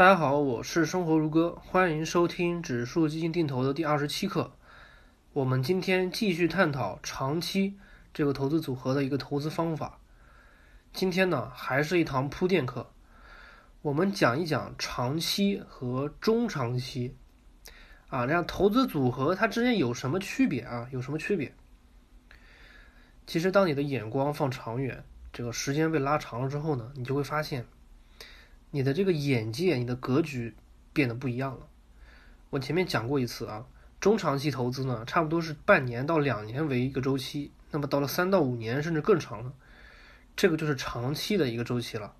大家好，我是生活如歌，欢迎收听指数基金定投的第二十七课。我们今天继续探讨长期这个投资组合的一个投资方法。今天呢，还是一堂铺垫课，我们讲一讲长期和中长期啊，这样投资组合它之间有什么区别啊？有什么区别？其实，当你的眼光放长远，这个时间被拉长了之后呢，你就会发现。你的这个眼界，你的格局变得不一样了。我前面讲过一次啊，中长期投资呢，差不多是半年到两年为一个周期，那么到了三到五年甚至更长了，这个就是长期的一个周期了。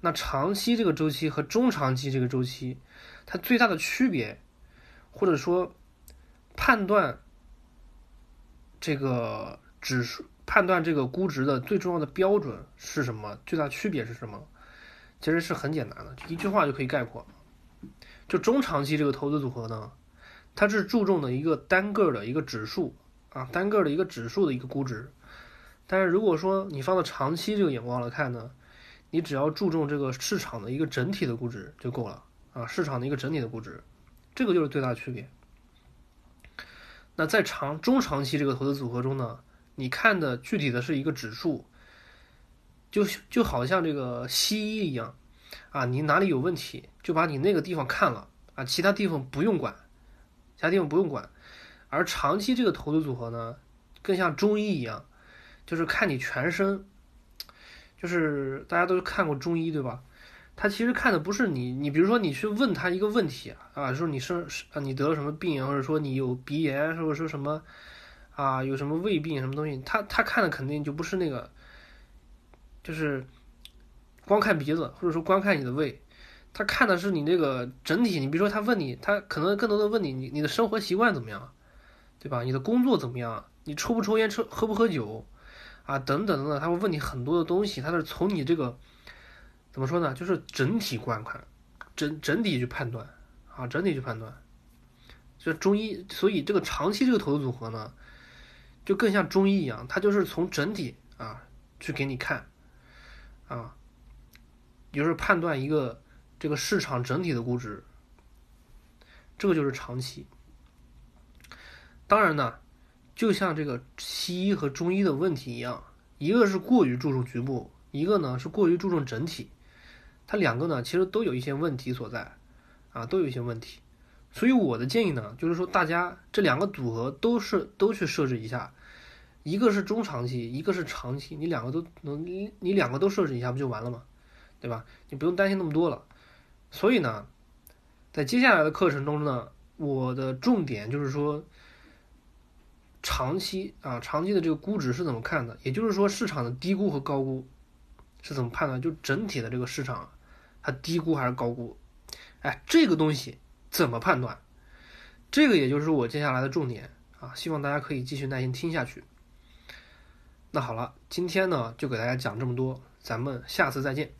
那长期这个周期和中长期这个周期，它最大的区别，或者说判断这个指数、判断这个估值的最重要的标准是什么？最大区别是什么？其实是很简单的，一句话就可以概括。就中长期这个投资组合呢，它是注重的一个单个的一个指数啊，单个的一个指数的一个估值。但是如果说你放到长期这个眼光来看呢，你只要注重这个市场的一个整体的估值就够了啊，市场的一个整体的估值，这个就是最大的区别。那在长中长期这个投资组合中呢，你看的具体的是一个指数。就就好像这个西医一样，啊，你哪里有问题，就把你那个地方看了啊，其他地方不用管，其他地方不用管。而长期这个投资组合呢，更像中医一样，就是看你全身。就是大家都看过中医对吧？他其实看的不是你，你比如说你去问他一个问题啊，啊说你生啊你得了什么病，或者说你有鼻炎，或者说什么啊有什么胃病什么东西，他他看的肯定就不是那个。就是光看鼻子，或者说光看你的胃，他看的是你这个整体。你比如说，他问你，他可能更多的问你，你你的生活习惯怎么样，对吧？你的工作怎么样？你抽不抽烟，抽喝不喝酒，啊，等等等等，他会问你很多的东西。他是从你这个怎么说呢？就是整体观看，整整体去判断，啊，整体去判断。就中医，所以这个长期这个投资组合呢，就更像中医一样，它就是从整体啊去给你看。啊，就是判断一个这个市场整体的估值，这个就是长期。当然呢，就像这个西医和中医的问题一样，一个是过于注重局部，一个呢是过于注重整体。它两个呢其实都有一些问题所在，啊，都有一些问题。所以我的建议呢，就是说大家这两个组合都是都去设置一下。一个是中长期，一个是长期，你两个都能，你两个都设置一下不就完了吗？对吧？你不用担心那么多了。所以呢，在接下来的课程中呢，我的重点就是说，长期啊，长期的这个估值是怎么看的？也就是说，市场的低估和高估是怎么判断？就整体的这个市场，它低估还是高估？哎，这个东西怎么判断？这个也就是我接下来的重点啊，希望大家可以继续耐心听下去。那好了，今天呢就给大家讲这么多，咱们下次再见。